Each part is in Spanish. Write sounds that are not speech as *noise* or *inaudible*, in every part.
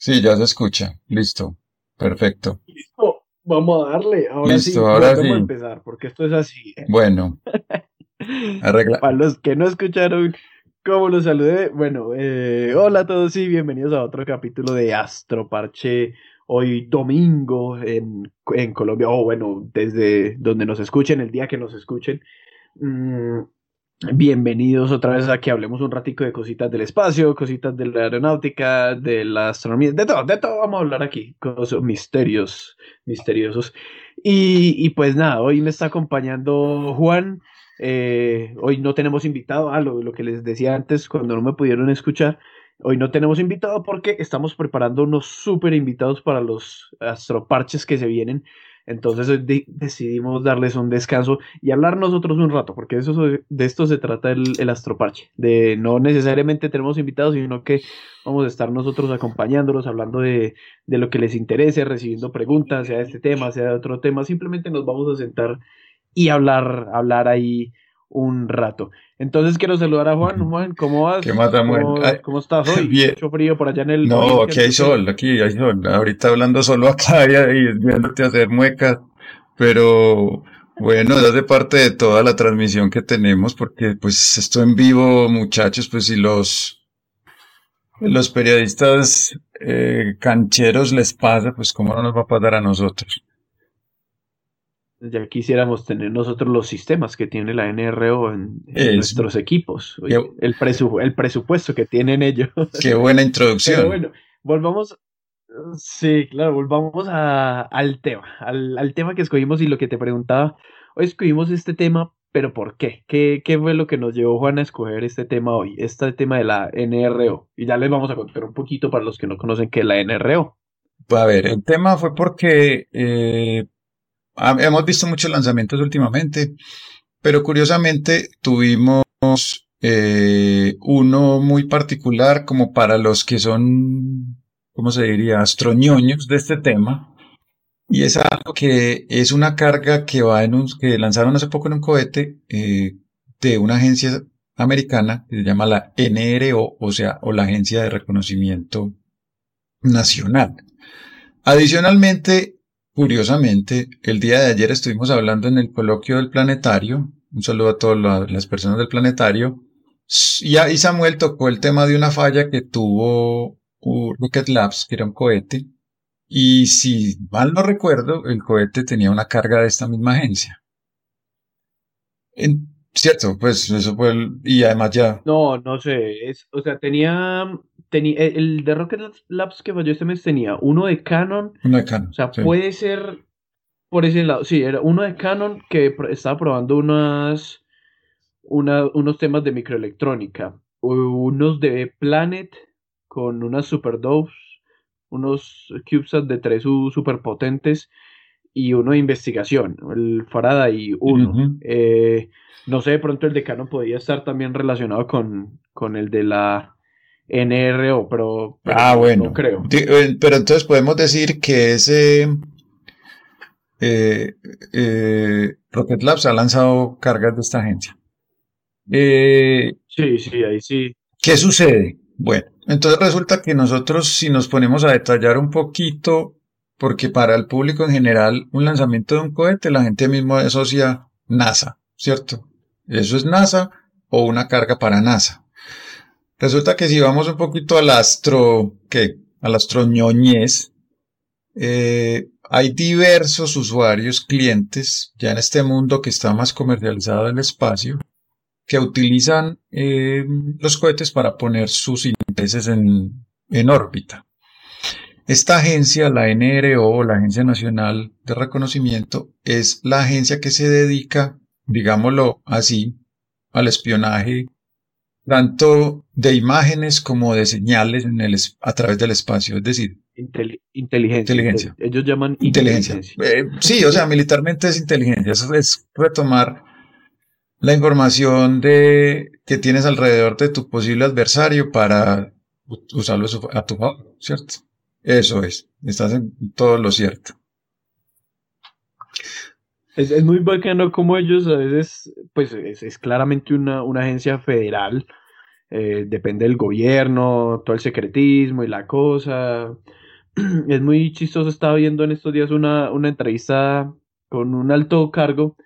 Sí, ya se escucha. Listo. Perfecto. Listo. Vamos a darle. Ahora Listo, sí, ahora vamos a sí. empezar, porque esto es así. Bueno, *laughs* arregla. Para los que no escucharon cómo los saludé, bueno, eh, hola a todos y bienvenidos a otro capítulo de Astro Parche. Hoy domingo en, en Colombia, o bueno, desde donde nos escuchen, el día que nos escuchen. Mm, bienvenidos otra vez a que hablemos un ratico de cositas del espacio, cositas de la aeronáutica, de la astronomía, de todo, de todo vamos a hablar aquí, cosas misterios, misteriosos. Y, y pues nada, hoy me está acompañando Juan. Eh, hoy no tenemos invitado, ah, lo, lo que les decía antes cuando no me pudieron escuchar. Hoy no tenemos invitado porque estamos preparando unos súper invitados para los astroparches que se vienen. Entonces de- decidimos darles un descanso y hablar nosotros un rato, porque eso, de esto se trata el, el astroparche. De no necesariamente tenemos invitados, sino que vamos a estar nosotros acompañándolos, hablando de, de lo que les interese, recibiendo preguntas, sea de este tema, sea de otro tema. Simplemente nos vamos a sentar y hablar, hablar ahí un rato. Entonces quiero saludar a Juan. Juan, ¿cómo vas? ¿Qué más, Samuel? ¿Cómo, Ay, cómo estás hoy? bien. Mucho frío por allá en el... No, aquí hay sol, aquí hay sol. Ahorita hablando solo acá y, viéndote hacer muecas, pero bueno, hace parte de toda la transmisión que tenemos, porque pues esto en vivo, muchachos, pues si los, los periodistas eh, cancheros les pasa, pues cómo no nos va a pasar a nosotros. Ya quisiéramos tener nosotros los sistemas que tiene la NRO en, nuestros equipos. Oye, Qué- el, presu- el presupuesto que tienen ellos. Qué buena Pero introducción. bueno, volvamos. Sí, claro, volvamos a- al tema, al, al tema que escogimos y lo que te preguntaba. Hoy escogimos este tema, pero ¿por qué? ¿Qué, qué fue lo que nos llevó Juan a escoger este tema hoy? Este tema de la NRO. Y ya les vamos a contar un poquito para los que no conocen qué es la NRO. A ver, el tema fue porque eh, hemos visto muchos lanzamientos últimamente, pero curiosamente tuvimos eh, uno muy particular como para los que son, ¿cómo se diría?, astroñoños de este tema. Y es algo que es una carga que va en un, que lanzaron hace poco en un cohete eh, de una agencia americana que se llama la NRO, o sea, o la Agencia de Reconocimiento Nacional. Adicionalmente, curiosamente, el día de ayer estuvimos hablando en el coloquio del planetario. Un saludo a todas la- las personas del planetario. Y ahí Samuel tocó el tema de una falla que tuvo uh, Rocket Labs, que era un cohete. Y si mal no recuerdo, el cohete tenía una carga de esta misma agencia. En- cierto, pues eso fue el- y además ya, No, no sé, o sea, tenía, tenía, el de Rocket Labs que falló este mes tenía uno de Canon, no de Canon, o sea, sí. puede ser por ese lado, sí, era uno de Canon que estaba probando unas, una- unos temas de microelectrónica, unos de Planet con unas Superdose, unos CubeSat de 3U super potentes y uno de investigación, el Faraday 1. Ujú. Eh, no sé, de pronto el de Canon podía estar también relacionado con, con el de la NRO, pero, pero Ah, no- bueno. no creo. Eh, Pero entonces podemos decir que ese eh, eh, Rocket Labs ha lanzado cargas de esta agencia. Eh, Sí, sí, ahí sí. ¿qué sucede? Bueno, entonces resulta que nosotros si nos ponemos a detallar un poquito, porque para el público en general un lanzamiento de un cohete la gente mismo asocia NASA, ¿cierto? Eso es NASA o una carga para NASA. Resulta que si vamos un poquito al astro, ¿qué? Al astroñoñez, eh, hay diversos usuarios, clientes, ya en este mundo que está más comercializado del espacio, que utilizan eh, los cohetes para poner sus intereses en, en órbita. Esta agencia, la NRO, la Agencia Nacional de Reconocimiento, es la agencia que se dedica, digámoslo así, al espionaje tanto de imágenes como de señales en el, es- a través del espacio, es decir, Inteli- inteligencia. Inteligencia. Ellos llaman inteligencia. inteligencia. Eh, sí, o sea, militarmente es inteligencia, eso es retomar la información de que tienes alrededor de tu posible adversario para usarlo a tu favor, ¿cierto? Eso es, estás en todo lo cierto. Es, es muy bacano como ellos a veces, pues es, es claramente una, una agencia federal, eh, depende del gobierno, todo el secretismo y la cosa. *clears throat* Es muy chistoso, estaba viendo en estos días una, una entrevista con un alto cargo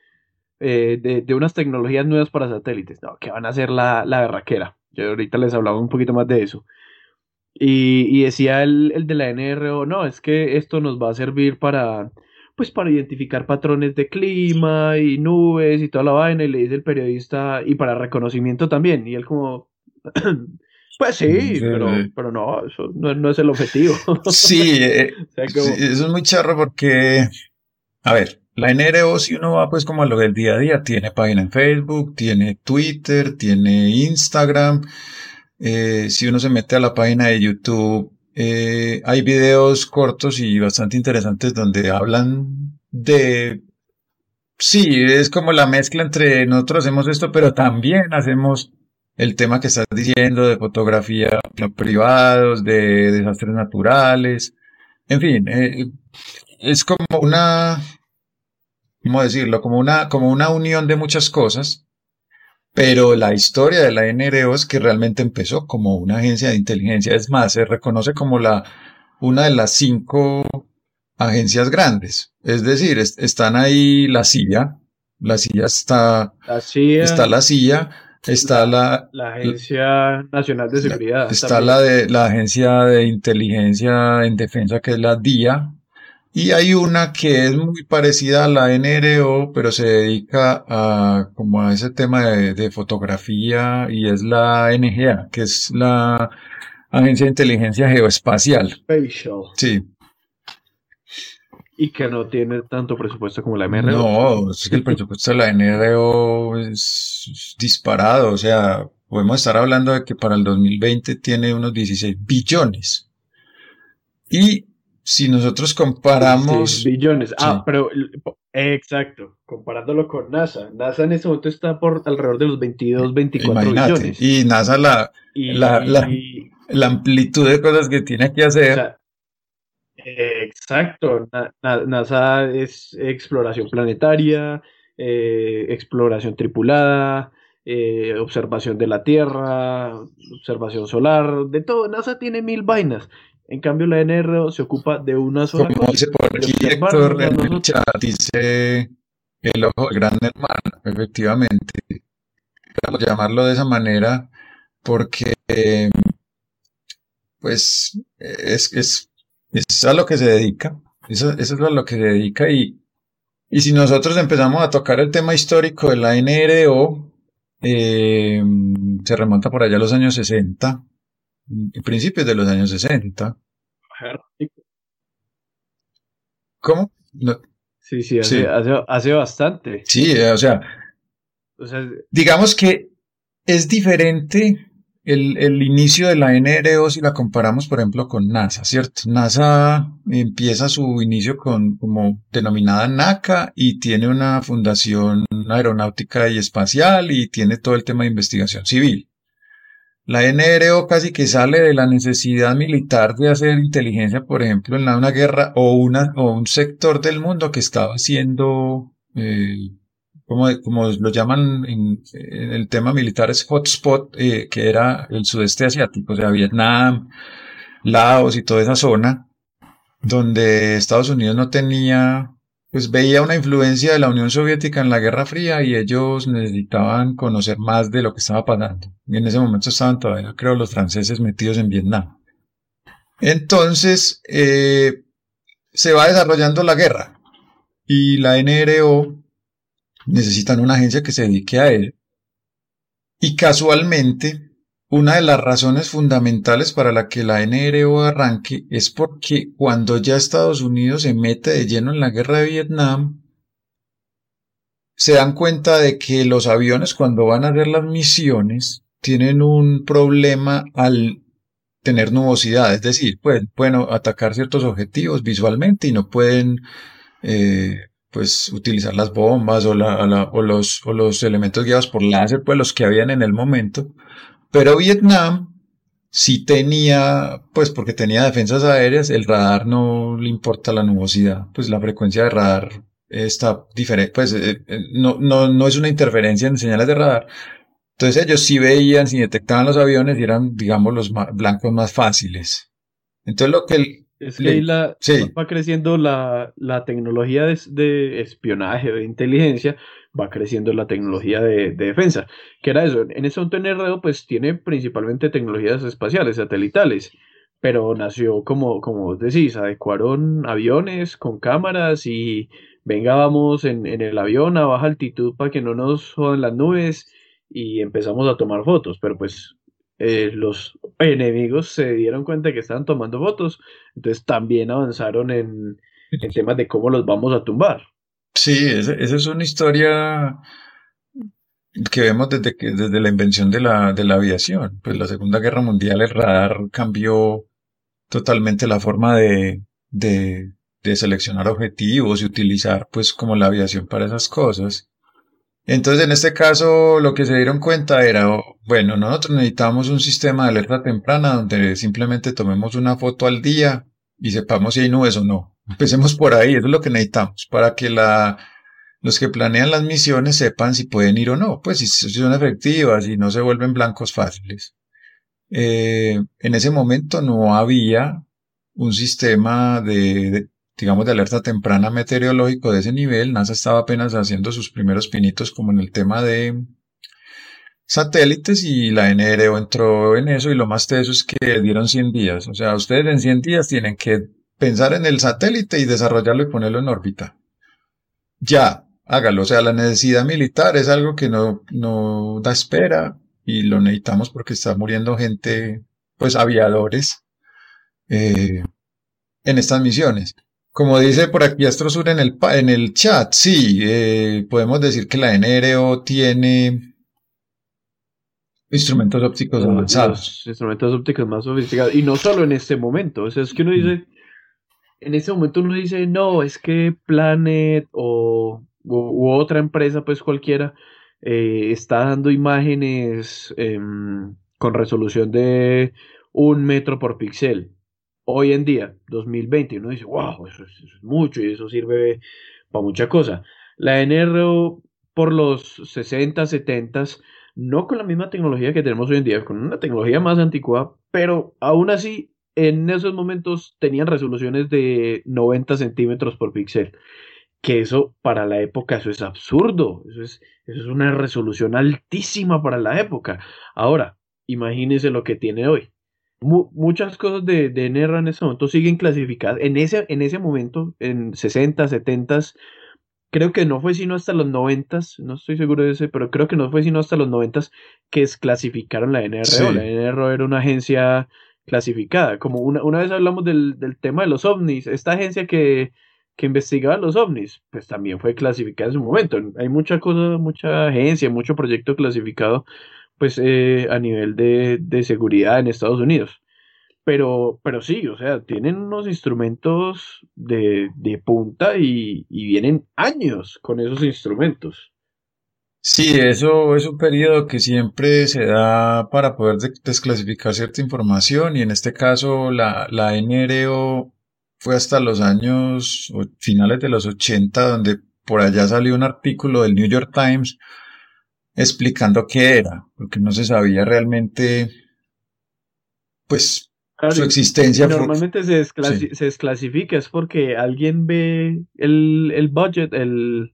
eh, de, unas tecnologías nuevas para satélites, no, que van a ser la, la berraquera. Yo ahorita les hablaba un poquito más de eso. Y, decía el, el, de la NRO, no, es que esto nos va a servir para, pues para identificar patrones de clima y nubes y toda la vaina, y le dice el periodista, y para reconocimiento también, y él como, *clears throat* pues sí, pero, pero no, eso no, es el objetivo. *laughs* Sí, *laughs* eh, eso es muy charro porque, a ver, la NRO, si uno va pues como a lo del día a día, tiene página en Facebook, tiene Twitter, tiene Instagram. Eh, si uno se mete a la página de YouTube, eh, hay videos cortos y bastante interesantes donde hablan de... Sí, es como la mezcla entre nosotros hacemos esto, pero también hacemos el tema que estás diciendo de fotografía privados, de desastres naturales. En fin, eh, es como una ¿cómo decirlo? Como una, como una unión de muchas cosas, pero la historia de la NRO es que realmente empezó como una agencia de inteligencia. Es más, se reconoce como la, una de las cinco agencias grandes. Es decir, están ahí la CIA, la CIA está, la CIA, está la CIA, está la, la, Agencia Nacional de Seguridad. está la de la Agencia de Inteligencia en Defensa, que es la DIA, y hay una que es muy parecida a la NRO, pero se dedica a como a ese tema de, fotografía y es la NGA, que es la Agencia de Inteligencia Geoespacial. Spatial. Sí. Y que no tiene tanto presupuesto como la MRO. No, es que el presupuesto de la NRO es disparado. O sea, podemos estar hablando de que para el 2020 tiene unos 16 billones. Y si nosotros comparamos... billones. Ah, pero exacto, comparándolo con NASA. NASA en ese momento está por alrededor de los 22, 24 billones. Y NASA la, la, la, amplitud de cosas que tiene que hacer. exacto, NASA es exploración planetaria, eh, exploración tripulada, eh, observación de la Tierra, observación solar, de todo. NASA tiene mil vainas. En cambio, la NRO se ocupa de una sola Como dice por aquí Héctor en el chat, dice el ojo del gran hermano, efectivamente. Vamos a llamarlo de esa manera porque, pues, es, es, es a lo que se dedica. Eso, eso, es a lo que se dedica y, y si nosotros empezamos a tocar el tema histórico de la NRO, eh, se remonta por allá a los años 60, principios de los años 60. ¿Cómo? Sí, sí, hace, bastante. Sí, eh, o sea, digamos que es diferente el, el, inicio de la NRO si la comparamos, por ejemplo, con NASA, ¿cierto? NASA empieza su inicio con como denominada NACA y tiene una fundación aeronáutica y espacial y tiene todo el tema de investigación civil. La NRO casi que sale de la necesidad militar de hacer inteligencia, por ejemplo, en una guerra o, una, o un sector del mundo que estaba haciendo, eh, como, como, lo llaman en, el tema militar, es hotspot, eh, que era el sudeste asiático, o sea, Vietnam, Laos y toda esa zona, donde Estados Unidos no tenía pues veía una influencia de la Unión Soviética en la Guerra Fría y ellos necesitaban conocer más de lo que estaba pasando. Y en ese momento estaban todavía, creo, los franceses metidos en Vietnam. Entonces, eh, se va desarrollando la guerra y la NRO necesitan una agencia que se dedique a él. Y casualmente, una de las razones fundamentales para la que la NRO arranque es porque cuando ya Estados Unidos se mete de lleno en la guerra de Vietnam, se dan cuenta de que los aviones cuando van a hacer las misiones tienen un problema al tener nubosidad, es decir, pueden, atacar ciertos objetivos visualmente y no pueden eh, pues utilizar las bombas o, los, o los elementos guiados por láser, pues los que habían en el momento, pero Vietnam sí tenía, pues porque tenía defensas aéreas, el radar no le importa la nubosidad, pues la frecuencia de radar está diferente, pues eh, eh, no, no, no es una interferencia en señales de radar, Entonces ellos sí veían, si detectaban los aviones y eran, digamos, los blancos más fáciles. Entonces lo que... El, es que ahí la, va creciendo la, la tecnología de, espionaje, de inteligencia, va creciendo la tecnología de, defensa. Que era eso, en ese momento en pues tiene principalmente tecnologías espaciales, satelitales, pero nació como, como vos decís, adecuaron aviones con cámaras y venga, vamos en, el avión a baja altitud para que no nos jodan las nubes y empezamos a tomar fotos, pero pues eh, los enemigos se dieron cuenta que estaban tomando fotos, entonces también avanzaron en, en temas de cómo los vamos a tumbar. Sí, esa, es una historia que vemos desde, que, desde la invención de la, de la aviación. Pues la Segunda Guerra Mundial el radar cambió totalmente la forma de, de, de seleccionar objetivos y utilizar pues como la aviación para esas cosas. Entonces, en este caso, lo que se dieron cuenta era, oh, bueno, nosotros necesitamos un sistema de alerta temprana donde simplemente tomemos una foto al día y sepamos si hay nubes o no. Empecemos por ahí, eso es lo que necesitamos, para que la, los que planean las misiones sepan si pueden ir o no, pues si, son efectivas y no se vuelven blancos fáciles. Eh, en ese momento no había un sistema de, digamos, de alerta temprana meteorológico de ese nivel. NASA estaba apenas haciendo sus primeros pinitos como en el tema de satélites y la NRO entró en eso y lo más teso es que dieron 100 días. O sea, ustedes en 100 días tienen que pensar en el satélite y desarrollarlo y ponerlo en órbita. Ya, hágalo. O sea, la necesidad militar es algo que no, no da espera y lo necesitamos porque está muriendo gente, pues aviadores, eh, en estas misiones. Como dice por aquí Astrosur en el, en el chat, sí, eh, podemos decir que la NRO tiene instrumentos ópticos avanzados. instrumentos ópticos más sofisticados. Y no solo en este momento. O sea, es que uno dice, en ese momento uno dice, no, es que Planet o u, otra empresa, pues cualquiera, eh, está dando imágenes em, con resolución de un metro por píxel hoy en día, 2020, uno dice, wow, eso es, mucho y eso sirve para mucha cosa. La NRO por los 60, 70, no con la misma tecnología que tenemos hoy en día, con una tecnología más antigua, pero aún así en esos momentos tenían resoluciones de 90 centímetros por píxel. Que eso para la época, eso es absurdo. Eso es, eso es una resolución altísima para la época. Ahora, imagínense lo que tiene hoy muchas cosas de, de NR en ese momento siguen clasificadas. En ese, en ese momento, en 60, 70, creo que no fue sino hasta los 90, no estoy seguro de ese, pero creo que no fue sino hasta los 90 que desclasificaron la NRO. La NRO era una agencia clasificada. Como una, una vez hablamos del, del, tema de los ovnis, esta agencia que, que investigaba los ovnis, pues también fue clasificada en su momento. Hay mucha cosa, mucha agencia, mucho proyecto clasificado pues eh, a nivel de, de, seguridad en Estados Unidos. Pero, pero sí, o sea, tienen unos instrumentos de, de punta y, y, vienen años con esos instrumentos. Sí, eso es un periodo que siempre se da para poder desclasificar cierta información y en este caso la, la NRO fue hasta los años finales de los 80 donde por allá salió un artículo del New York Times explicando qué era, porque no se sabía realmente, pues, su existencia. Normalmente se, se, desclasifica, es porque alguien ve el, el budget, el,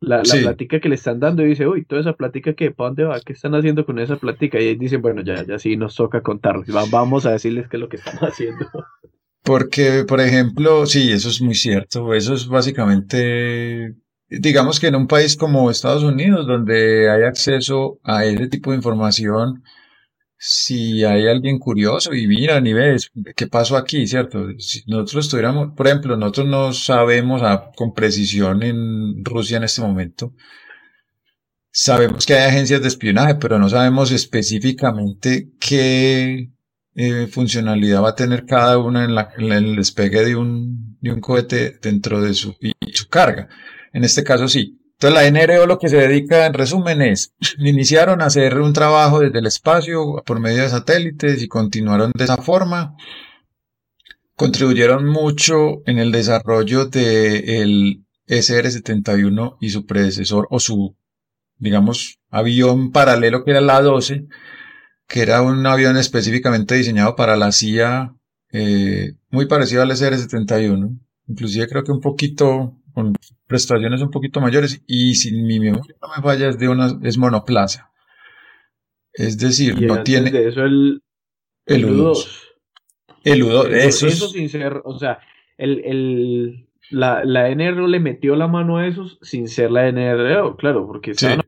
la, la plática que le están dando y dice, uy, toda esa plática que, ¿para dónde va? ¿Qué están haciendo con esa plática? Y dicen, bueno, ya, ya sí nos toca contarles, vamos a decirles qué es lo que están *laughs* haciendo. Porque, por ejemplo, sí, eso es muy cierto, eso es básicamente digamos que en un país como Estados Unidos, donde hay acceso a ese tipo de información, si hay alguien curioso y mira ni ves qué pasó aquí, ¿cierto? Si nosotros estuviéramos, por ejemplo, nosotros no sabemos con precisión en Rusia en este momento. Sabemos que hay agencias de espionaje, pero no sabemos específicamente qué eh, funcionalidad va a tener cada una en, el despegue de un, de un cohete dentro de y su carga. En este caso sí. Entonces la NRO lo que se dedica en resumen es, *clears throat* iniciaron a hacer un trabajo desde el espacio por medio de satélites y continuaron de esa forma. Contribuyeron mucho en el desarrollo del SR-71 y su predecesor o su digamos, avión paralelo que era la 12, que era un avión específicamente diseñado para la CIA, eh, muy parecido al SR-71, inclusive creo que un poquito, con prestaciones un poquito mayores, y si mi memoria no me falla, es de una, es monoplaza. Es decir, no tiene... De eso el, el U2. El U2, eso, eso sin ser, o sea, el, el, la, la NRO le metió la mano a esos sin ser la NRO, claro, porque estaban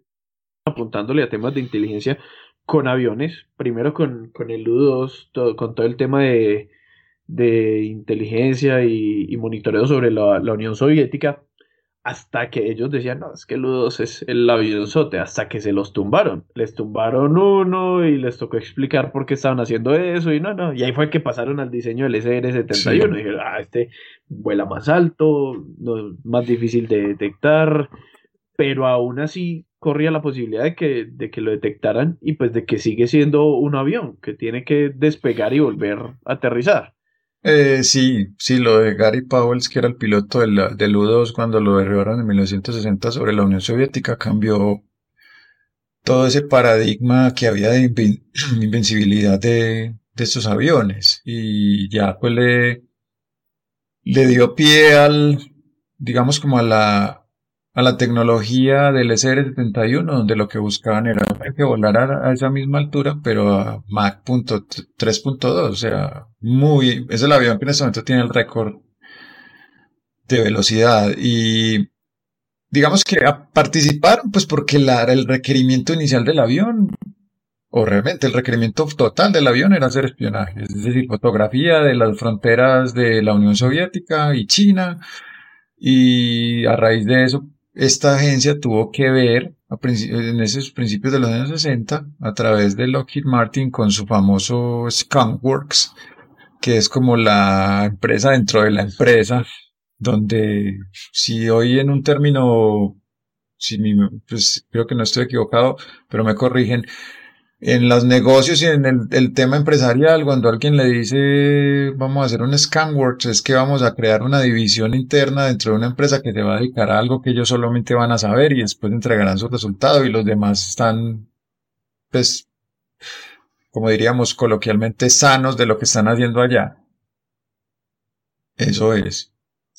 apuntándole a temas de inteligencia con aviones, primero con, con el U2, con todo el tema de, de inteligencia y, monitoreo sobre la, la, Unión Soviética, hasta que ellos decían, no, es que el U2 es el avionzote, hasta que se los tumbaron. Les tumbaron uno y les tocó explicar por qué estaban haciendo eso y no, no. Y ahí fue que pasaron al diseño del SR-71. Dijeron, ah, este vuela más alto, no, más difícil de detectar, pero aún así corría la posibilidad de que, de que lo detectaran y pues de que sigue siendo un avión que tiene que despegar y volver a aterrizar. Eh, sí, sí, lo de Gary Powell, que era el piloto del, del U-2 cuando lo derribaron en 1960 sobre la Unión Soviética, cambió todo ese paradigma que había de *clears throat* invencibilidad de, de estos aviones. Y ya pues le, le dio pie al, digamos como a la, a la tecnología del SR-71, donde lo que buscaban era que volara a, esa misma altura, pero a Mach 3.2, o sea, muy, es el avión que en este momento tiene el récord de velocidad. Y digamos que participaron pues porque el requerimiento inicial del avión o realmente el requerimiento total del avión era hacer espionaje, es decir, fotografía de las fronteras de la Unión Soviética y China, y a raíz de eso esta agencia tuvo que ver en esos principios de los años 60 a través de Lockheed Martin con su famoso Skunkworks, que es como la empresa dentro de la empresa, donde si hoy en un término, si pues creo que no estoy equivocado, pero me corrigen, en los negocios y en el, tema empresarial, cuando alguien le dice vamos a hacer un Scanworks, es que vamos a crear una división interna dentro de una empresa que te va a dedicar a algo que ellos solamente van a saber y después entregarán su resultado y los demás están, pues, como diríamos coloquialmente, sanos de lo que están haciendo allá. Eso es.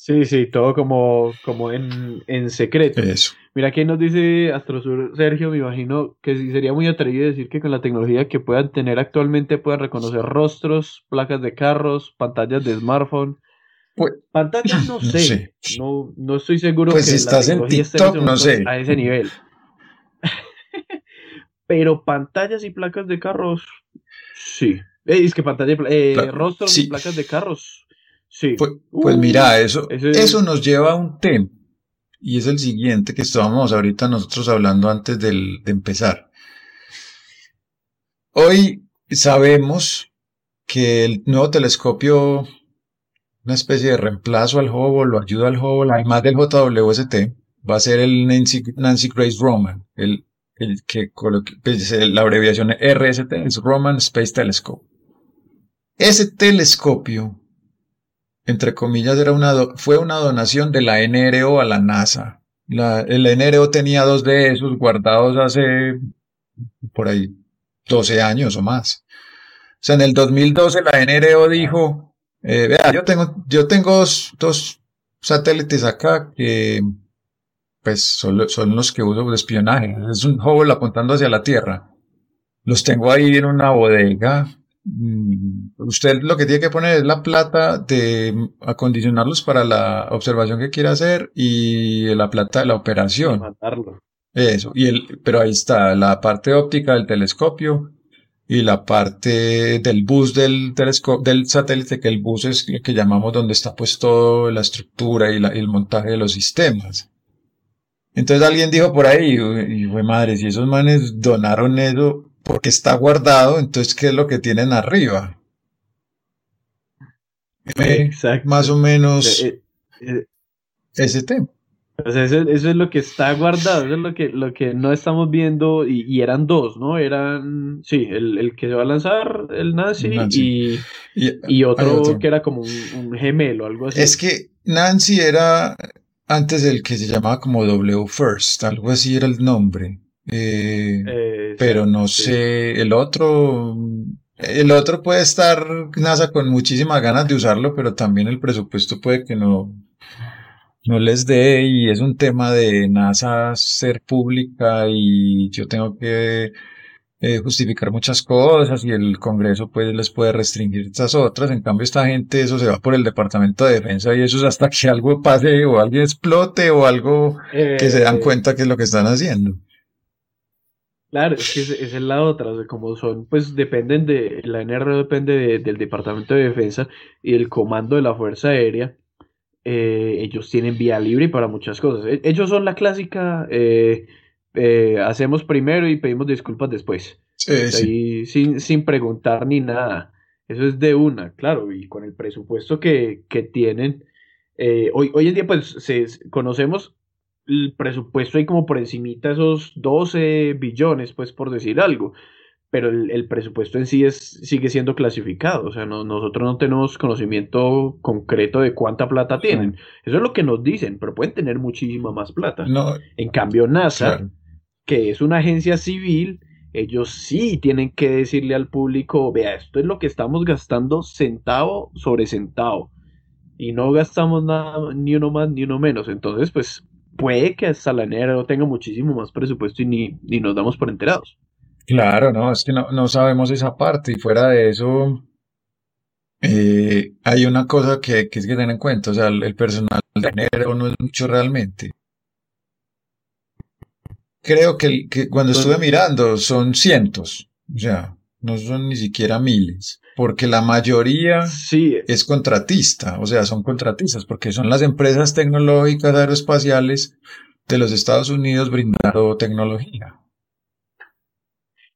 Sí, sí, todo como, como en, en secreto. Eso. Mira, aquí nos dice Astrosur Sergio, me imagino que sería muy atrevido decir que con la tecnología que puedan tener actualmente puedan reconocer rostros, placas de carros, pantallas de smartphone. Pues, pantallas no *clears throat* sé, No, no estoy seguro pues que si estás en TikTok, no sé. a ese nivel. *laughs* Pero pantallas y placas de carros, sí. Eh, es que pantalla, eh, rostros y placas de carros Sí. Pues, pues mira, eso, eso nos lleva a un tema, y es el siguiente que estábamos ahorita nosotros hablando antes del, de empezar. Hoy sabemos que el nuevo telescopio, una especie de reemplazo al Hubble, lo ayuda al Hubble, además del JWST, va a ser el Nancy, Nancy Grace Roman, el, el que pues, la abreviación RST es Roman Space Telescope. Ese telescopio entre comillas, era una fue una donación de la NRO a la NASA. La, el NRO tenía dos de esos guardados hace por ahí 12 años o más. O sea, en el 2012 la NRO dijo, eh, vea, yo tengo, yo tengo dos, satélites acá que pues son, son, los que uso de espionaje. Es un Hubble apuntando hacia la Tierra. Los tengo ahí en una bodega usted lo que tiene que poner es la plata de acondicionarlos para la observación que quiere hacer y la plata de la operación. Eso, y el, pero ahí está la parte óptica del telescopio y la parte del bus del telescopio, del satélite, que el bus es lo que llamamos donde está pues toda la estructura y, el montaje de los sistemas. Entonces alguien dijo por ahí, y fue madre, si esos manes donaron eso, porque está guardado, entonces, ¿qué es lo que tienen arriba? *laughs* Exacto. Más o menos eh, eh, eh, ese tema. eso, es lo que está guardado, eso es lo que, lo que no estamos viendo, y, eran dos, ¿no? Eran, sí, el, que se va a lanzar, el Nancy, Y, y, otro, que era como un, un, gemelo, algo así. Es que Nancy era antes el que se llamaba como W First, algo así era el nombre. Eh, eh, pero no sé, el otro, el otro puede estar NASA con muchísimas ganas de usarlo, pero también el presupuesto puede que no, no les dé y es un tema de NASA ser pública y yo tengo que eh, justificar muchas cosas y el Congreso pues les puede restringir estas otras. En cambio esta gente eso se va por el Departamento de Defensa y eso es hasta que algo pase o alguien explote o algo que se dan cuenta que es lo que están haciendo. Claro, es que esa es la otra, como son, pues dependen de, la NRO depende del Departamento de Defensa y el comando de la Fuerza Aérea, eh, ellos tienen vía libre para muchas cosas. E, ellos son la clásica, eh, eh, hacemos primero y pedimos disculpas después. Sí, Sin, sin preguntar ni nada. Eso es de una, claro, y con el presupuesto que, que tienen. hoy, hoy en día, pues, se, conocemos el presupuesto hay como por encimita esos 12 billones, pues por decir algo, pero el, presupuesto en sí es, sigue siendo clasificado, o sea, nosotros no tenemos conocimiento concreto de cuánta plata tienen. Eso es lo que nos dicen, pero pueden tener muchísima más plata. No, en cambio, NASA, que es una agencia civil, ellos sí tienen que decirle al público, vea, esto es lo que estamos gastando centavo sobre centavo. Y no gastamos nada, ni uno más ni uno menos. Entonces, pues puede que hasta la enero tenga muchísimo más presupuesto y ni, ni nos damos por enterados. Claro, no, es que no, no sabemos esa parte y fuera de eso eh, hay una cosa que, que, es que tener en cuenta, o sea, el, personal de enero no es mucho realmente. Creo que, que cuando estuve mirando son cientos, o sea, no son ni siquiera miles porque la mayoría sí. es contratista, o sea, son contratistas, porque son las empresas tecnológicas aeroespaciales de los Estados Unidos brindando tecnología.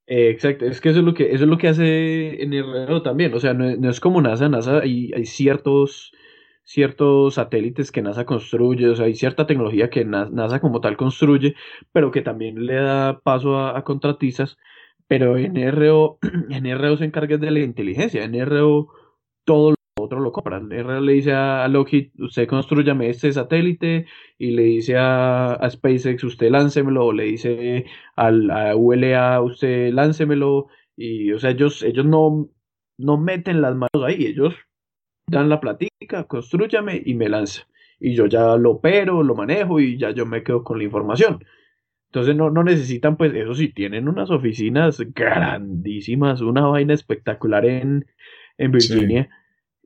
Eh, exacto, es que eso es lo que eso es lo que hace en el también, o sea, no, es como NASA, NASA hay, hay ciertos ciertos satélites que NASA construye, o sea, hay cierta tecnología que NASA como tal construye, pero que también le da paso a, a contratistas pero NRO, *clears throat* NRO se encarga de la inteligencia, NRO todo lo otro lo compra. NRO le dice a Lockheed, usted construyame este satélite, y le dice a, SpaceX, usted láncemelo, o le dice al, a ULA, usted láncemelo, y o sea, ellos, ellos no, no meten las manos ahí, ellos dan la platica, construyame y me lanza. Y yo ya lo opero, lo manejo y ya yo me quedo con la información. Entonces no, no necesitan, pues, eso sí, tienen unas oficinas grandísimas, una vaina espectacular en, en Virginia,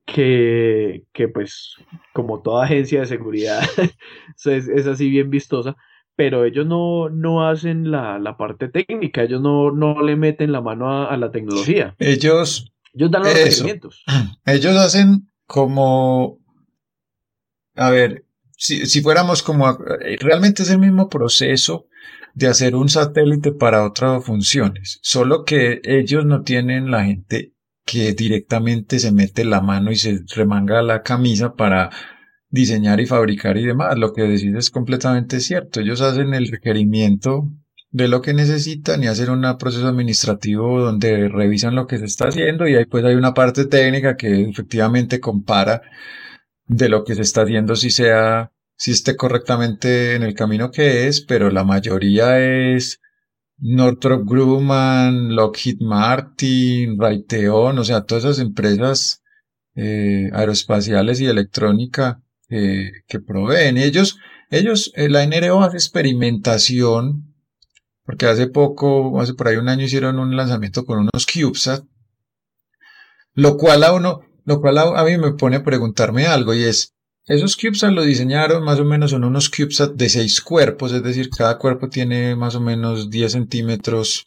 que, que, pues, como toda agencia de seguridad, *laughs* es, así bien vistosa, pero ellos no, no hacen la, la parte técnica, ellos no, no le meten la mano a, la tecnología. Ellos... Ellos dan los requerimientos. *clears throat* Ellos hacen como... A ver, si, si fuéramos como... Realmente es el mismo proceso de hacer un satélite para otras funciones, solo que ellos no tienen la gente que directamente se mete la mano y se remanga la camisa para diseñar y fabricar y demás. Lo que decís es completamente cierto. Ellos hacen el requerimiento de lo que necesitan y hacen un proceso administrativo donde revisan lo que se está haciendo y ahí pues hay una parte técnica que efectivamente compara de lo que se está haciendo si sea si esté correctamente en el camino que es, pero la mayoría es Northrop Grumman, Lockheed Martin, Raytheon, o sea, todas esas empresas eh, aeroespaciales y electrónica que proveen. Ellos, ellos, eh, la NRO hace experimentación, porque hace poco, hace por ahí un año hicieron un lanzamiento con unos CubeSat, lo cual a uno, lo cual a mí me pone a preguntarme algo y es, esos CubeSat lo diseñaron más o menos son unos CubeSat de seis cuerpos, es decir, cada cuerpo tiene más o menos 10 centímetros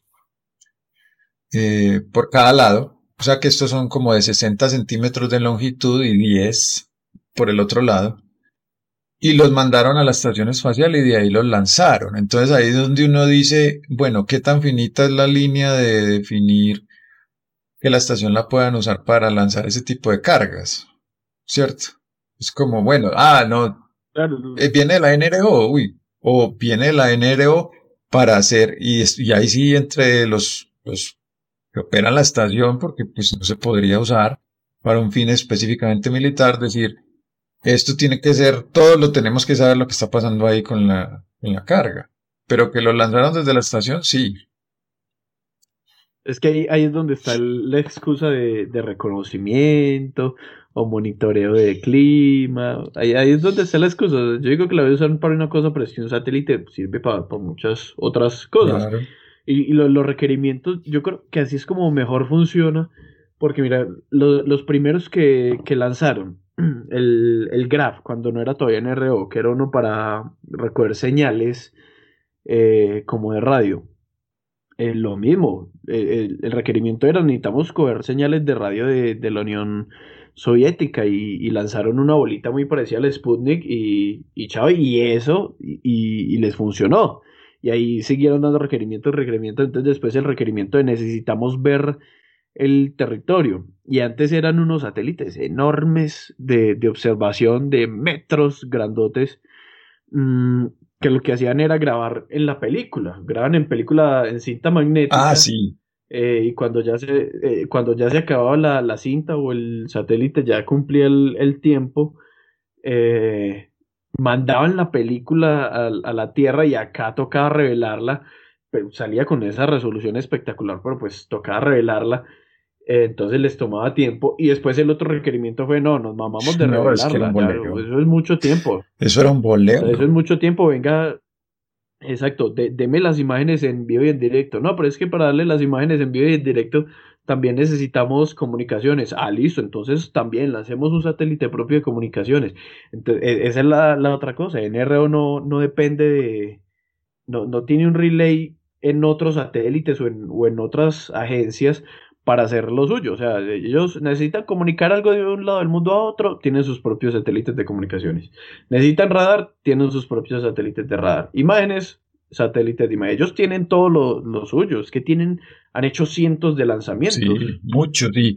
eh, por cada lado. O sea que estos son como de 60 centímetros de longitud y 10 por el otro lado. Y los mandaron a la estación espacial y de ahí los lanzaron. Entonces ahí es donde uno dice, bueno, ¿qué tan finita es la línea de definir que la estación la puedan usar para lanzar ese tipo de cargas? ¿Cierto? Es como, bueno, ah, no, eh, viene la NRO, uy, o viene la NRO para hacer, y, y ahí sí entre los, los que operan la estación, porque pues no se podría usar para un fin específicamente militar, decir, esto tiene que ser, todos lo tenemos que saber lo que está pasando ahí con la, con la carga. pero que lo lanzaron desde la estación, sí. Es que ahí, ahí es donde está la excusa de, de, reconocimiento o monitoreo de clima. Ahí, ahí, es donde está la excusa. Yo digo que la voy a usar para una cosa, pero es que un satélite sirve para, para muchas otras cosas. Y, y los requerimientos, yo creo que así es como mejor funciona. Porque mira, los primeros que, que lanzaron, *clears throat* el, el, Graph, cuando no era todavía NRO, que era uno para recoger señales eh, como de radio eh, lo mismo, eh, el, requerimiento era necesitamos coger señales de radio de, la Unión Soviética y, lanzaron una bolita muy parecida al Sputnik y, y chao, y eso, y, les funcionó. Y ahí siguieron dando requerimientos, requerimientos, entonces después el requerimiento de necesitamos ver el territorio. Y antes eran unos satélites enormes de, de observación de metros grandotes. Mm, que lo que hacían era grabar en la película, graban en película en cinta magnética. Ah, sí. Eh, y cuando ya se, eh, cuando ya se acababa la, cinta o el satélite ya cumplía el, tiempo, eh, mandaban la película a, a, la Tierra y acá tocaba revelarla, pero salía con esa resolución espectacular, pero pues tocaba revelarla entonces les tomaba tiempo y después el otro requerimiento fue no, nos mamamos de *laughs* no, eso es mucho tiempo. Eso era un boleo. eso es mucho tiempo, venga, exacto, deme las imágenes en vivo y en directo. No, pero es que para darle las imágenes en vivo y en directo también necesitamos comunicaciones. Ah, listo, entonces también lancemos un satélite propio de comunicaciones. Entonces, e, esa es la, otra cosa, NRO no, no depende de, no, no tiene un relay en otros satélites o en, o en otras agencias para hacer lo suyo. O sea, ellos necesitan comunicar algo de un lado del mundo a otro, tienen sus propios satélites de comunicaciones. Necesitan radar, tienen sus propios satélites de radar. Imágenes, satélites de imágenes. Ellos tienen todo lo, suyo, es que tienen, han hecho cientos de lanzamientos. Sí, muchos. Y,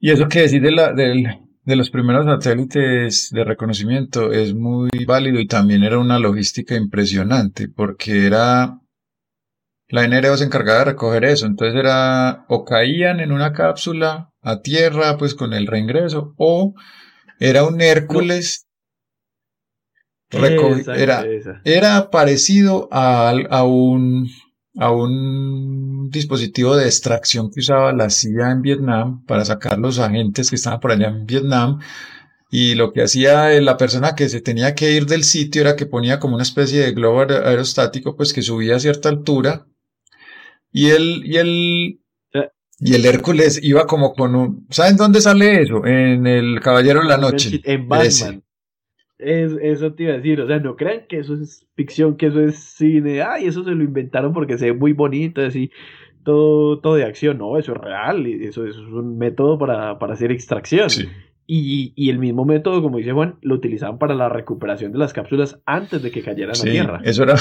y eso que decir de, la, de los primeros satélites de reconocimiento es muy válido y también era una logística impresionante porque era la NRO se encargaba de recoger eso, entonces era o caían en una cápsula a tierra pues con el reingreso o era un Hércules era, era parecido a, a, un, a un dispositivo de extracción que usaba la CIA en Vietnam para sacar los agentes que estaban por allá en Vietnam. Y lo que hacía la persona que se tenía que ir del sitio era que ponía como una especie de globo aerostático, pues que subía a cierta altura y el, y el, y el Hércules iba como con un, ¿saben dónde sale eso? En el Caballero de la Noche. En Batman. Es, eso te iba a decir, o sea, no crean que eso es ficción, que eso es cine, ay, eso se lo inventaron porque se ve muy bonito, así, todo, todo de acción, no, eso es real, eso, eso es un método para, para hacer extracción. Y, y, el mismo método, como dice Juan, lo utilizaban para la recuperación de las cápsulas antes de que cayeran a tierra. Eso era,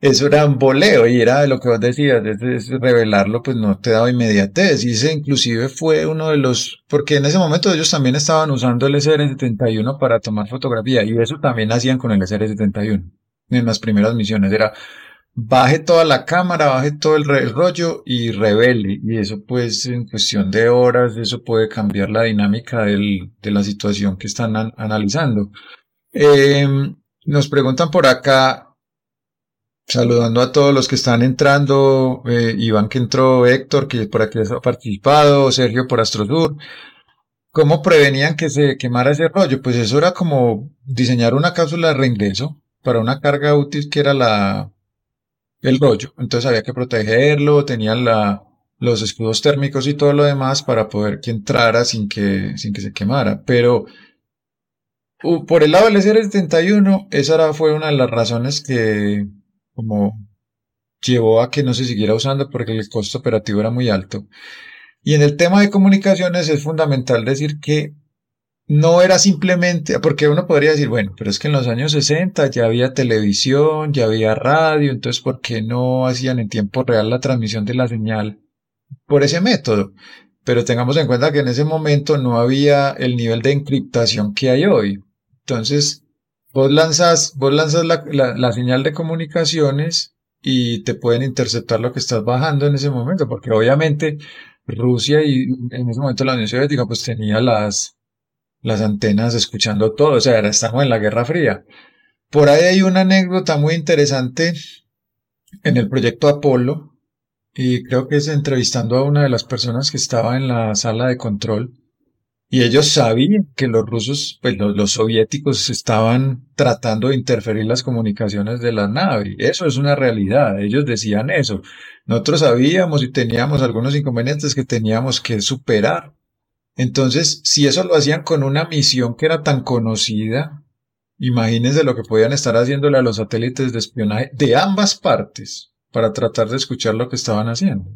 eso era un boleo y era de lo que vos decías, es, revelarlo pues no te daba inmediatez y ese inclusive fue uno de los, porque en ese momento ellos también estaban usando el SR-71 para tomar fotografía y eso también hacían con el SR-71 en las primeras misiones, era baje toda la cámara, baje todo el, rollo y revele y eso pues en cuestión de horas eso puede cambiar la dinámica del, de la situación que están analizando. Em, nos preguntan por acá, Saludando a todos los que están entrando, eh, Iván que entró, Héctor que por aquí ha participado, Sergio por Astrosur. ¿Cómo prevenían que se quemara ese rollo? Pues eso era como diseñar una cápsula de reingreso para una carga útil que era la el rollo. Entonces había que protegerlo, tenían la, los escudos térmicos y todo lo demás para poder que entrara sin que, sin que se quemara. Pero por el lado del SR-71, esa fue una de las razones que como llevó a que no se siguiera usando porque el costo operativo era muy alto. Y en el tema de comunicaciones es fundamental decir que no era simplemente, porque uno podría decir, bueno, pero es que en los años 60 ya había televisión, ya había radio, entonces ¿por qué no hacían en tiempo real la transmisión de la señal por ese método? Pero tengamos en cuenta que en ese momento no había el nivel de encriptación que hay hoy. Entonces, Vos lanzas, vos lanzas la, la, señal de comunicaciones y te pueden interceptar lo que estás bajando en ese momento, porque obviamente Rusia y en ese momento la Unión Soviética pues tenía las, las antenas escuchando todo, o sea, era, estamos en la Guerra Fría. Por ahí hay una anécdota muy interesante en el proyecto Apolo y creo que es entrevistando a una de las personas que estaba en la sala de control y ellos sabían que los rusos, pues los, soviéticos estaban tratando de interferir las comunicaciones de la nave. Eso es una realidad. Ellos decían eso. Nosotros sabíamos y teníamos algunos inconvenientes que teníamos que superar. Entonces, si eso lo hacían con una misión que era tan conocida, imagínense lo que podían estar haciéndole a los satélites de espionaje de ambas partes para tratar de escuchar lo que estaban haciendo.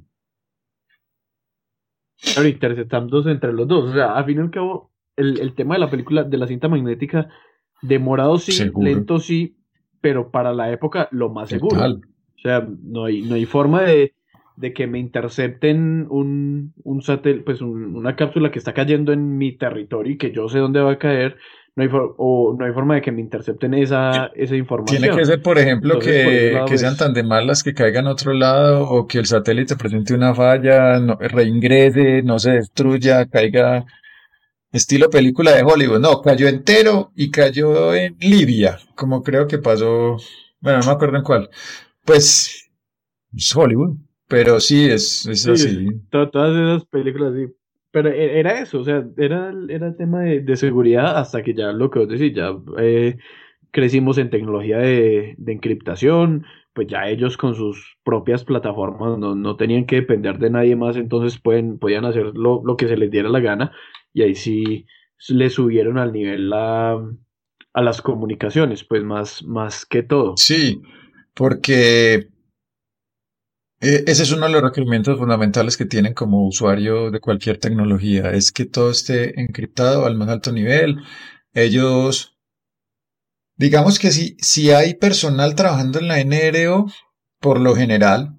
Claro, interceptándose entre los dos. O sea, al fin y al cabo, el, tema de la película, de la cinta magnética, demorado sí, lento sí, pero para la época lo más seguro. O sea, no hay, no hay forma de, que me intercepten un, un satélite, pues una cápsula que está cayendo en mi territorio y que yo sé dónde va a caer no hay, o no hay forma de que me intercepten esa, esa información. Tiene que ser, por ejemplo, que, sean tan de malas que caigan a otro lado o que el satélite presente una falla, no, reingrese, no se destruya, caiga estilo película de Hollywood. No, cayó entero y cayó en Libia, como creo que pasó, bueno, no me acuerdo en cuál. Pues es Hollywood, pero sí, es, es así. Todas esas películas, sí pero e, era eso, o sea, era, era el tema de, seguridad hasta que ya lo que vos decís, ya eh, crecimos en tecnología de, encriptación, pues ya ellos con sus propias plataformas no, tenían que depender de nadie más, entonces pueden, podían hacer lo, que se les diera la gana y ahí sí le subieron al nivel a, a las comunicaciones, pues más, más que todo. Sí, porque ese es uno de los requerimientos fundamentales que tienen como usuario de cualquier tecnología, es que todo esté encriptado al más alto nivel. Ellos, digamos que si, si hay personal trabajando en la NRO, por lo general,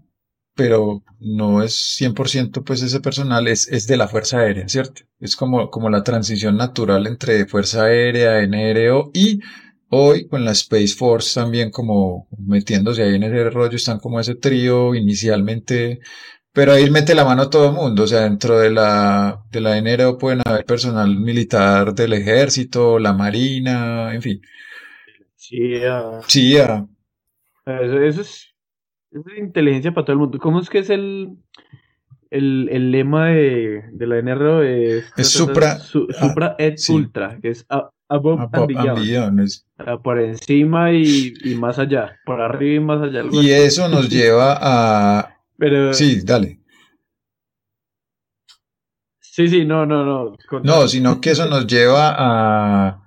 pero no es 100% pues ese personal es, es de la Fuerza Aérea, ¿cierto? Es como, como la transición natural entre Fuerza Aérea, NRO y Hoy con la Space Force también como metiéndose ahí en ese rollo, están como ese trío inicialmente, pero ahí mete la mano todo el mundo, o sea, dentro de la, de la NRO pueden haber personal militar del ejército, la marina, en fin. Sí, sí, Eso, eso, es, eso, es, inteligencia para todo el mundo. ¿Cómo es que es el, el, el lema de, de la NRO? Es, es supra, supra et ultra, que es above, and Por encima y, más allá, por arriba y más allá. Y eso nos lleva a... *laughs* Pero... Sí, dale. Sí, sí, no, no, no. No, sino que eso nos lleva a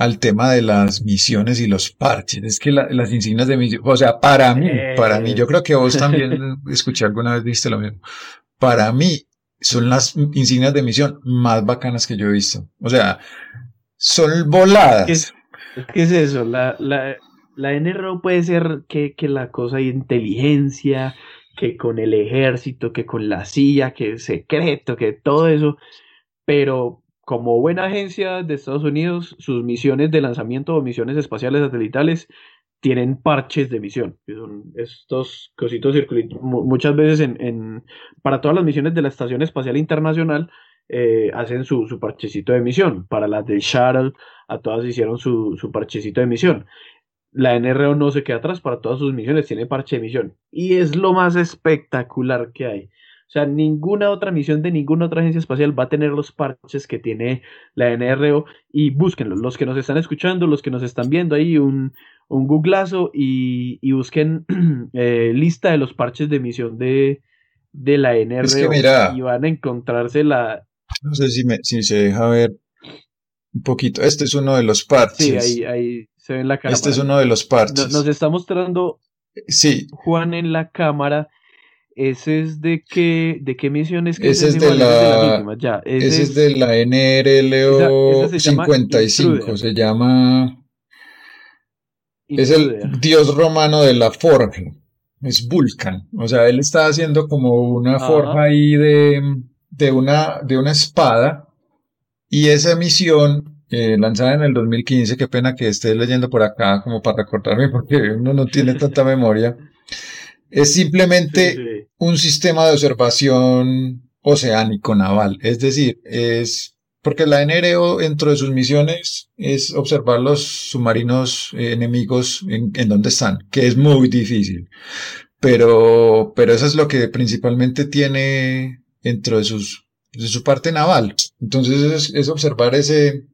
al tema de las misiones y los parches. Es que las insignias de misión, o sea, para mí, para mí, yo creo que vos también *laughs* escuché alguna vez, viste lo mismo. Para mí, son las insignias de misión más bacanas que yo he visto. O sea, son voladas. ¿Qué es, eso? La, la, la NRO puede ser que, que la cosa de inteligencia, que con el ejército, que con la CIA, que secreto, que todo eso, pero como buena agencia de Estados Unidos, sus misiones de lanzamiento o misiones espaciales satelitales tienen parches de misión, que son estos cositos circulitos. Muchas veces en, en, para todas las misiones de la Estación Espacial Internacional eh, hacen su, su, parchecito de emisión. Para las de Shuttle, a todas hicieron su, su, parchecito de emisión. La NRO no se queda atrás, para todas sus misiones tiene parche de emisión. Y es lo más espectacular que hay. O sea, ninguna otra misión de ninguna otra agencia espacial va a tener los parches que tiene la NRO. Y búsquenlos, los que nos están escuchando, los que nos están viendo ahí, un, un googlazo y, y busquen *clears throat* eh, lista de los parches de emisión de, de la NRO. y van a encontrarse la, no sé si, me, si se deja ver un poquito. Este es uno de los parches. Sí, ahí, ahí se ve en la cámara. Este es uno de los parches. Nos, está mostrando sí. Juan en la cámara. ¿Ese es de qué, de qué misiones? Que ese es de la, ya, ese, es, de la NRLO 55, se llama... Es el dios romano de la forja, es Vulcan. O sea, él está haciendo como una forja ahí de, de una, de una espada y esa misión eh, lanzada en el 2015, qué pena que esté leyendo por acá como para recordarme *laughs* porque uno no tiene tanta memoria, es simplemente un sistema de observación oceánico naval, es decir, es porque la NRO dentro de sus misiones es observar los submarinos eh, enemigos en, en donde están, que es muy difícil. Pero, pero eso es lo que principalmente tiene dentro de sus, de su parte naval. Entonces es, es observar ese,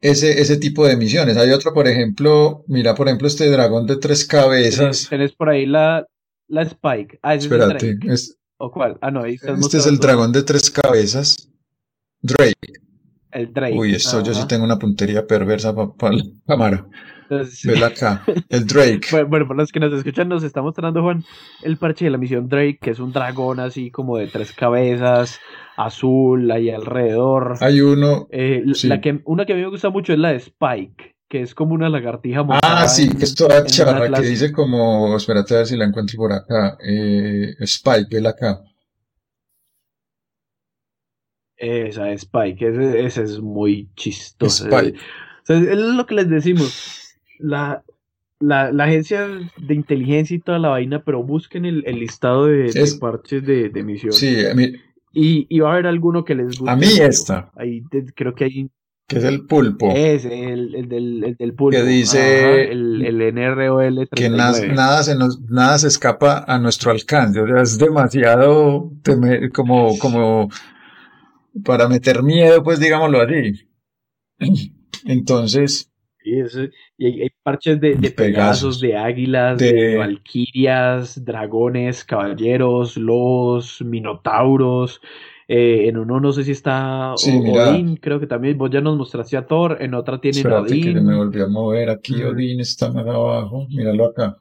ese, ese tipo de misiones. Hay otro, por ejemplo, mira, por ejemplo, este dragón de tres cabezas. Tenés por ahí la, la Spike. Ah, ese Espérate, es es- ¿O cuál? Ah, no, ahí estás este es el dragón de tres cabezas. Drake. El Drake. Uy, esto yo sí tengo una puntería perversa para la cámara. Entonces, Vela acá. *laughs* El Drake. Bueno, bueno, por los que nos escuchan, nos está mostrando Juan el parche de la misión Drake, que es un dragón así como de tres cabezas, azul, ahí alrededor. Hay uno. Eh, la- sí. la que, una que a mí me gusta mucho es la de Spike, que es como una lagartija montada Ah, sí, que es toda charra, que dice como, espérate a ver si la encuentro por acá. Eh, Spike, vela acá. Esa Spike, ese, ese es muy chistoso. Spike. O sea, es lo que les decimos. La, la, la agencia de inteligencia y toda la vaina, pero busquen el, el listado de, de Es- parches de, de misión. Sí, a mí- Y, y va a haber alguno que les guste. A mí esta. Ahí creo que hay. que es el pulpo. Ese, el, el del, el del pulpo. Que dice Ajá, el, el NROL que na- 39. nada se nos, nada se escapa a nuestro alcance. O sea, es demasiado como, como para meter miedo, pues digámoslo así. *clears throat* Entonces, Y, hay, hay parches de, de De pegasos, de águilas, de, De- valquirias, dragones, caballeros, lobos, minotauros. Eh, en uno no sé si está Sí, O- mira. Odín, creo que también vos ya nos mostraste a Thor, en otra tienen espérate que Odín. me volví a mover aquí. Odín está más abajo. Míralo acá.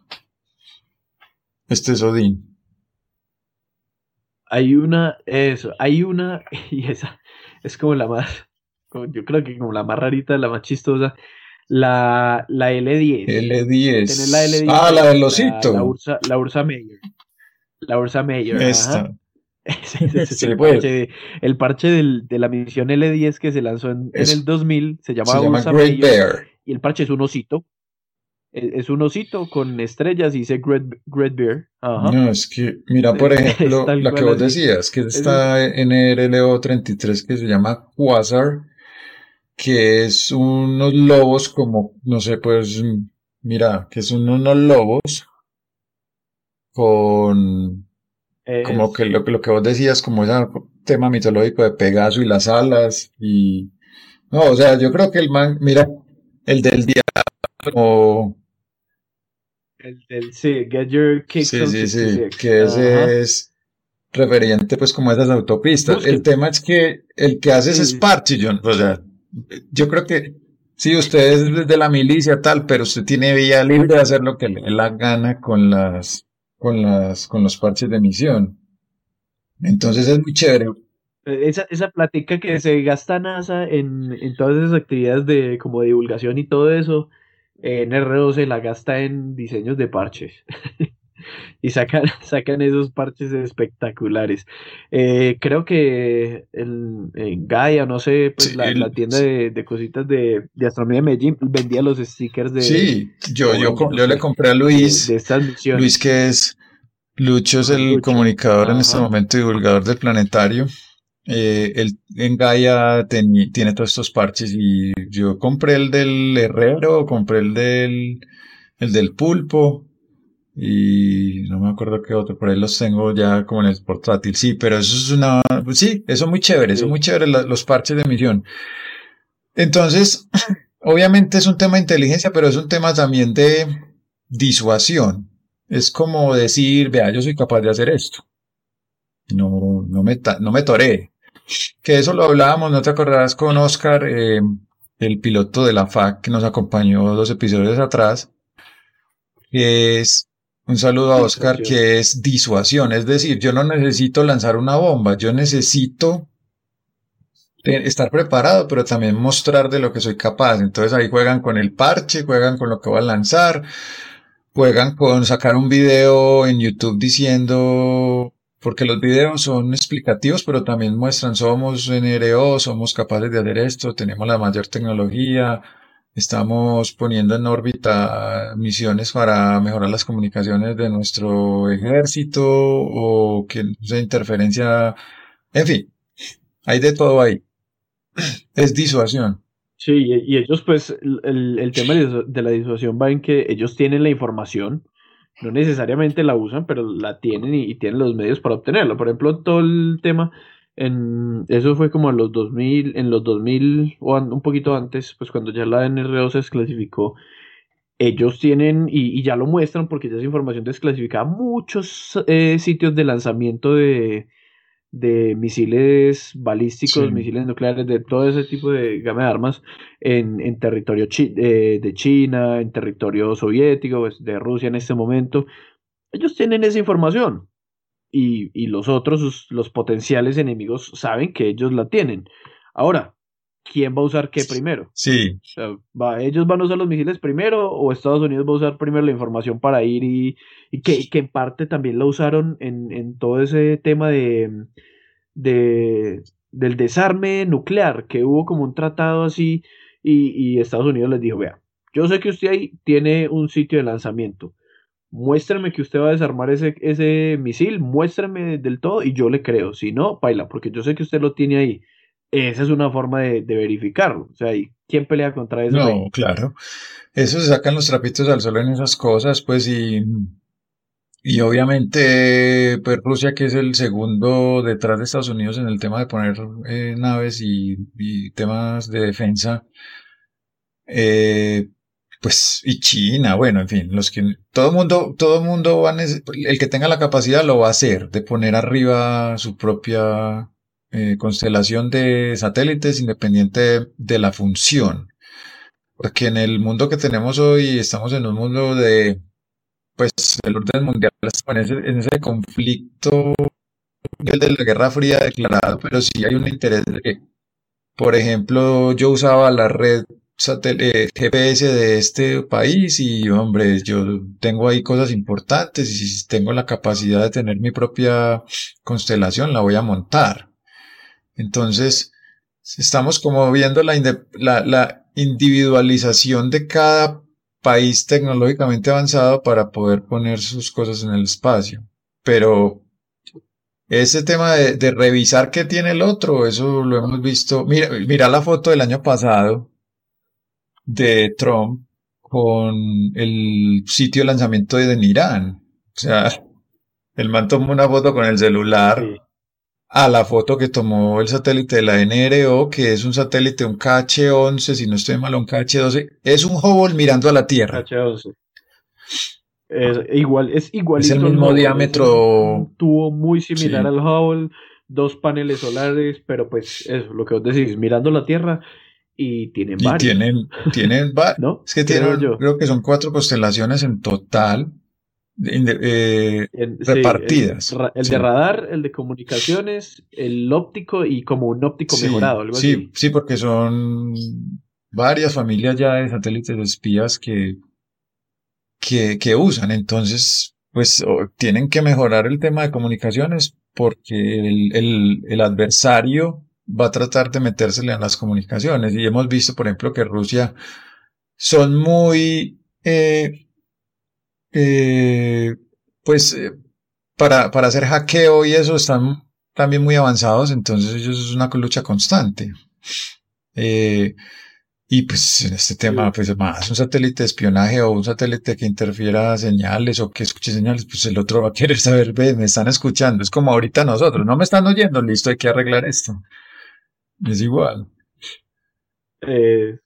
Este es Odín. Hay una, eso, hay una, *laughs* y esa es como la más, como- yo creo que como la más rarita, la más chistosa, la, la L10. L10. Tenés la L10. Ah, la del La, osito. la Ursa, la Ursa Meyer. La Ursa ajá. Esta. Ese- ese es Sí, el parche, de, el parche del- de la misión L10 que se lanzó en, el 2000 se Se llamaba llama Ursa Great Bear. y el parche es un osito. Es, es un osito con estrellas y dice Great, Great Bear. Ajá. No, es que, mira, por *laughs* ejemplo, la que vos decías, que Es está en el LO33 que se llama Quasar, que es unos lobos como, no sé, pues, mira, que son unos lobos con, como que lo, lo que vos decías, como ese tema mitológico de Pegaso y las alas, y, no, o sea, yo creo que el man, mira, el del diablo, el del, sí, Get Your Kicks Sí, sí, sí, 66. que ese Ajá. es referente pues como a esas autopistas. El tema es que el que hace Sí. es John. O sea, yo creo que sí, usted es de la milicia tal, pero usted tiene vía libre de hacer lo que le la gana con las, con las, con los parches de misión. Entonces es muy chévere. Esa, esa plática que se gasta NASA en, en todas esas actividades de como divulgación y todo eso, eh, NRO se la gasta en diseños de parches. *laughs* Y sacan, *laughs* sacan esos parches espectaculares. Eh, creo que el, en Gaia, no sé, pues Sí, la, el- la tienda de, de cositas de, de astronomía de Medellín vendía los stickers de, Sí, yo, yo, yo le compré a Luis. de estas misiones. Luis que es Lucho es el Lucho. comunicador en este momento, divulgador del planetario. Eh, él en Gaia teni- tiene todos estos parches y yo compré el del herrero, compré el del, el del pulpo y no me acuerdo qué otro, por ahí los tengo ya como en el portátil. Sí, pero eso es una, sí, eso es muy chévere, eso muy chévere la- los parches de misión. Entonces, *clears throat* obviamente es un tema de inteligencia, pero es un tema también de disuasión. Es como decir, vea, yo soy capaz de hacer esto. No, no me, no me toré. Que eso lo hablábamos, ¿no te acordás con Oscar, eh, el piloto de la FAC que nos acompañó dos episodios atrás? Es un saludo a Oscar, que es disuasión. Es decir, yo no necesito lanzar una bomba, yo necesito estar preparado, pero también mostrar de lo que soy capaz. Entonces ahí juegan con el parche, juegan con lo que voy a lanzar, juegan con sacar un video en YouTube diciendo, porque los videos son explicativos, pero también muestran, somos NRO, somos capaces de hacer esto, tenemos la mayor tecnología, estamos poniendo en órbita misiones para mejorar las comunicaciones de nuestro ejército o que no sea interferencia, en fin, hay de todo ahí. es disuasión. Sí, y, ellos pues el, el tema de la disuasión va en que ellos tienen la información, no necesariamente la usan, pero la tienen y, tienen los medios para obtenerla. Por ejemplo, todo el tema, en, eso fue como en los 2000, en los 2000 o un poquito antes, pues cuando ya la NRO se desclasificó, ellos tienen, y, ya lo muestran porque ya es información desclasificada, muchos eh, sitios de lanzamiento de, de misiles balísticos, misiles nucleares, de todo ese tipo de gama de armas en, en territorio eh, de China, en territorio soviético, pues, de Rusia en este momento. Ellos tienen esa información y, y los otros, los potenciales enemigos, saben que ellos la tienen. Ahora, quién va a usar qué primero. Sí. va, ¿Ellos van a usar los misiles primero o Estados Unidos va a usar primero la información para ir y, y que, que, en parte también la usaron en, en todo ese tema de, de, del desarme nuclear, que hubo como un tratado así y, y Estados Unidos les dijo, vea, yo sé que usted ahí tiene un sitio de lanzamiento. Muéstrame que usted va a desarmar ese, ese misil, muéstrame del todo y yo le creo. Si no, baila, porque yo sé que usted lo tiene ahí esa es una forma de, verificarlo. O sea, ¿quién pelea contra eso? No, claro. Eso se sacan los trapitos al sol en esas cosas, pues, y, y obviamente, pues Rusia, que es el segundo detrás de Estados Unidos en el tema de poner eh, naves y, temas de defensa, eh, pues, y China, bueno, en fin, los que, todo mundo, todo mundo va el que tenga la capacidad lo va a hacer, de poner arriba su propia eh, constelación de satélites independiente de la función. Porque en el mundo que tenemos hoy estamos en un mundo de, pues, el orden mundial en ese, en ese conflicto de la Guerra Fría declarado, pero sí hay un interés de por ejemplo, yo usaba la red eh, GPS de este país y, hombre, yo tengo ahí cosas importantes y si tengo la capacidad de tener mi propia constelación, la voy a montar. Entonces, estamos como viendo la, individualización de cada país tecnológicamente avanzado para poder poner sus cosas en el espacio. Pero ese tema de, revisar qué tiene el otro, eso lo hemos visto. Mira la foto del año pasado de Trump con el sitio de lanzamiento de Irán. O sea, el man tomó una foto con el celular a la foto que tomó el satélite de la NRO, que es un satélite, un KH-11, si no estoy mal, un KH-12, es un Hubble mirando a la Tierra. KH-11. Es igual, es igual. Es el mismo diámetro. tuvo muy similar al Hubble, dos paneles solares, pero pues eso, lo que vos decís, mirando la Tierra y tienen y Tienen, *laughs* tienen, ¿No? Es que tienen, creo que son cuatro constelaciones en total eh, repartidas. El, de radar, el de comunicaciones, el óptico y como un óptico mejorado. Algo sí, sí, porque son varias familias ya de satélites de espías que, que, usan. Entonces, pues tienen que mejorar el tema de comunicaciones porque el, el, adversario va a tratar de metérsele en las comunicaciones. Y hemos visto, por ejemplo, que Rusia son muy eh, eh, pues eh, para, para hacer hackeo y eso están también muy avanzados, entonces ellos es una lucha constante. Y pues en este tema, pues más un satélite de espionaje o un satélite que interfiera señales o que escuche señales, pues el otro va a querer saber, ve, me están escuchando. Es como ahorita nosotros, no me están oyendo, listo, hay que arreglar esto. Es igual. Eh,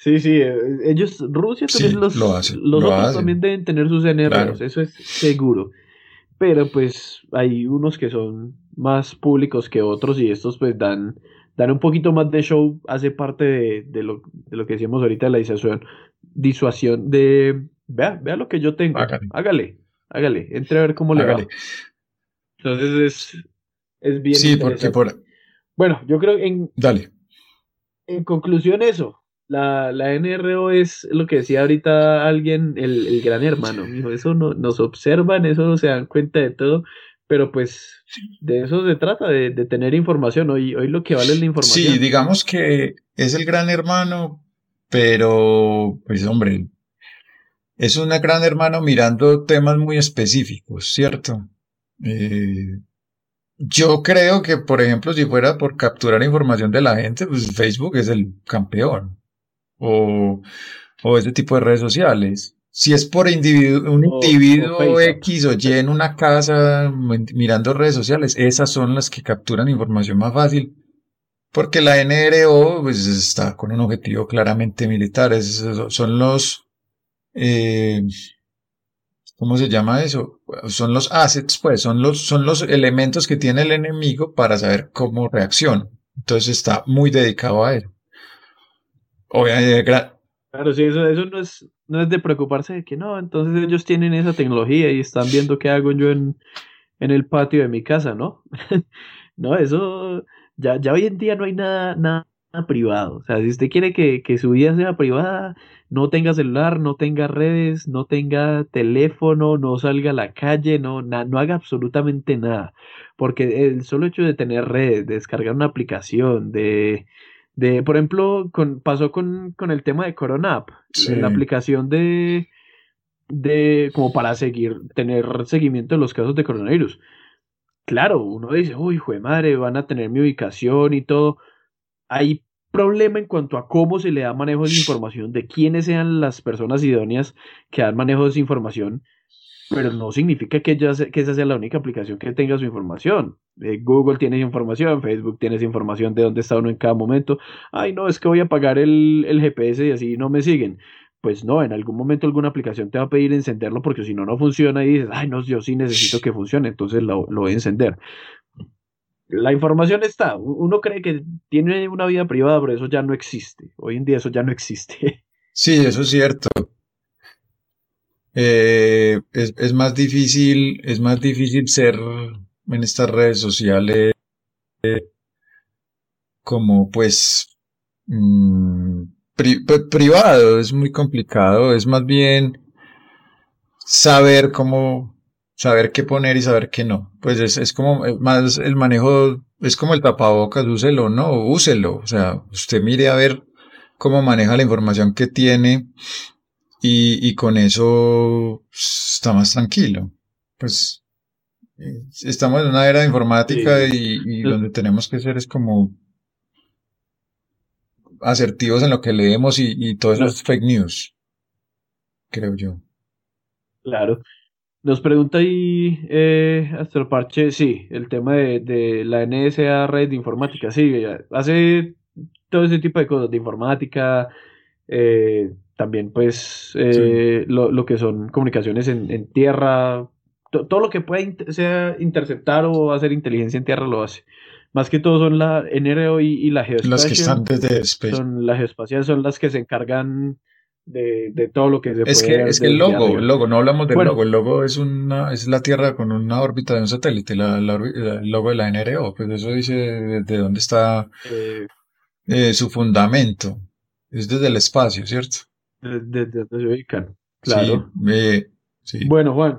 Sí, sí, eh, ellos, Rusia también los, los otros también deben tener sus NROs, eso es seguro. Pero pues hay unos que son más públicos que otros y estos pues dan, dan un poquito más de show, hace parte de, lo, de lo que decíamos ahorita de la disuasión, disuasión de, vea, vea lo que yo tengo, hágale, hágale, entre a ver cómo le va. Entonces es, es bien. Sí, porque por... Bueno, yo creo en... Dale. En conclusión eso, la, la NRO es lo que decía ahorita alguien, el, gran hermano, eso no, nos observan, eso no se dan cuenta de todo, pero pues de eso se trata, de, tener información, hoy, hoy lo que vale es la información. Sí, digamos que es el gran hermano, pero pues hombre, es un gran hermano mirando temas muy específicos, ¿cierto? Eh, Yo creo que, por ejemplo, si fuera por capturar información de la gente, pues Facebook es el campeón. O, o ese tipo de redes sociales. Si es por un individuo X o Y en una casa mirando redes sociales, esas son las que capturan información más fácil. Porque la NRO pues, está con un objetivo claramente militar. son los, eh, ¿cómo se llama eso? Son los assets, pues, son los, son los elementos que tiene el enemigo para saber cómo reacciona. Entonces está muy dedicado a él. Obviamente, Claro, sí, eso, eso no, es, no es de preocuparse de que no, entonces ellos tienen esa tecnología y están viendo qué hago yo en, en el patio de mi casa, ¿no? *laughs* no, eso, ya, ya hoy en día no hay nada, nada privado. O sea, si usted quiere que, que su vida sea privada, no tenga celular, no tenga redes, no tenga teléfono, no salga a la calle, no, no haga absolutamente nada. Porque el solo hecho de tener redes, de descargar una aplicación, de de, por ejemplo, con, pasó con, el tema de Corona App, la aplicación de, de, como para seguir, tener seguimiento de los casos de coronavirus. Claro, uno dice, uy, hijo de madre, van a tener mi ubicación y todo. Hay problema en cuanto a cómo se le da manejo de información, de quiénes sean las personas idóneas que dan manejo de esa información pero no significa que, que esa sea la única aplicación que tenga su información. Eh, Google tiene esa información, Facebook tiene esa información de dónde está uno en cada momento. Ay, no, es que voy a pagar el, GPS y así no me siguen. Pues no, en algún momento alguna aplicación te va a pedir encenderlo porque si no, no funciona y dices, ay, no, yo sí necesito que funcione, entonces lo, lo voy a encender. La información está, uno cree que tiene una vida privada, pero eso ya no existe. Hoy en día eso ya no existe. *laughs* Sí, eso es cierto. Eh, es, más difícil, es más difícil ser en estas redes sociales como pues mm, privado, es muy complicado, es más bien saber cómo, saber qué poner y saber qué no. Pues es, es como eh, más el manejo, es como el tapabocas, úselo o no, úselo. O sea, usted mire a ver cómo maneja la información que tiene y, y con eso está más tranquilo. Pues eh, estamos en una era de informática y, donde tenemos que ser es como asertivos en lo que leemos y, y todo eso es fake news, creo yo. Claro. Nos pregunta ahí eh, Astroparche, sí, el tema de, de, la NSA red de informática, sí, hace todo ese tipo de cosas de informática, eh, también pues eh, lo, que son comunicaciones en, tierra, todo lo que pueda sea interceptar o hacer inteligencia en tierra lo hace. Más que todo son la NRO y, la geoespacial. Las que están desde Son las geoespaciales son las que se encargan de, todo lo que se es que Es que el logo, el logo, no hablamos del logo, el logo es una es la Tierra con una órbita de un satélite, la, el logo de la NRO, pues eso dice de, dónde está eh, eh, su fundamento. Es desde el espacio, ¿cierto? desde donde se ubican. Claro. Sí, Bueno, Juan.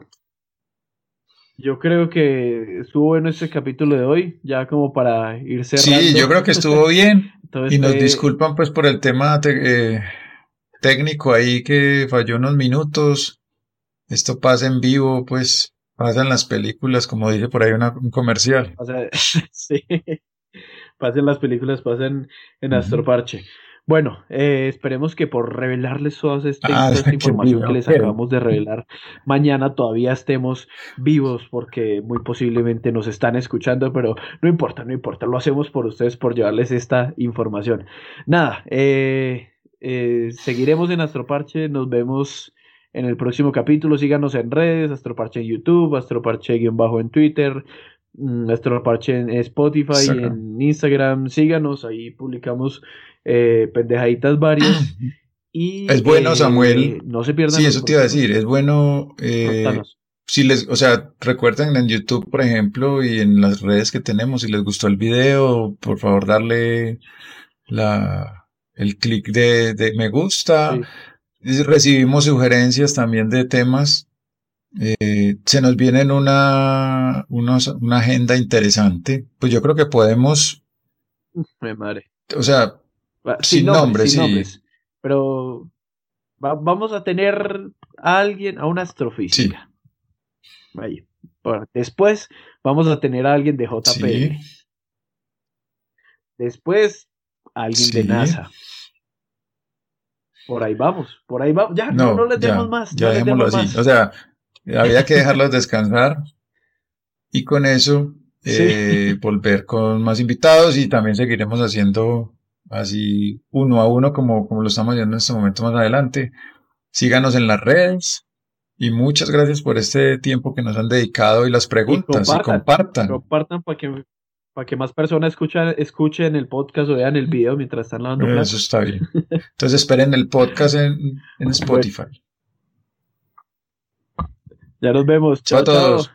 Yo creo que estuvo bueno este capítulo de hoy, ya como para ir cerrando. Sí, yo creo que estuvo bien. *laughs* y nos disculpan pues por el tema eh, técnico ahí que falló unos minutos. Esto pasa en vivo, pues pasa en las películas, como dice por ahí un comercial. *laughs* sí, pasa en las películas, pasa en, en Astroparche. Bueno, eh, esperemos que por revelarles toda *laughs* esta, ah, información que les acabamos de revelar, mañana todavía estemos vivos porque muy posiblemente nos están escuchando, pero no importa, no importa, lo hacemos por ustedes, por llevarles esta información. Nada, eh, eh, seguiremos en Astroparche, nos vemos en el próximo capítulo, síganos en redes, Astroparche en YouTube, Astroparche-bajo en Twitter, mm, Astroparche en Spotify, en Instagram, síganos, ahí publicamos eh, pendejaditas varias. *laughs* Y, es bueno, Samuel. No se pierdan. Sí, eso te iba a decir. Es bueno. Eh, si les, o sea, recuerden en YouTube, por ejemplo, y en las redes que tenemos, si les gustó el video, por favor, darle la, el clic de, de, me gusta. Recibimos sugerencias también de temas. Eh, se nos viene una, una agenda interesante. Pues yo creo que podemos. Me madre. O sea, sin, nombres, sí. Pero vamos a tener a alguien, a una astrofísica. Sí. Después vamos a tener a alguien de JPL. Después, alguien de NASA. Por ahí vamos, por ahí vamos. Ya, no, no, les demos más. Ya dejémoslo así. O sea, había que dejarlos descansar y con eso *laughs* eh, volver con más invitados y también seguiremos haciendo así uno a uno como, como lo estamos haciendo en este momento más adelante. Síganos en las redes y muchas gracias por este tiempo que nos han dedicado y las preguntas y compartan. compartan. para que, para que más personas escuchan, escuchen el podcast o vean el video mientras están lavando platos. Eso está bien. Entonces esperen el podcast en, en Spotify. Ya nos vemos. Chao, a todos.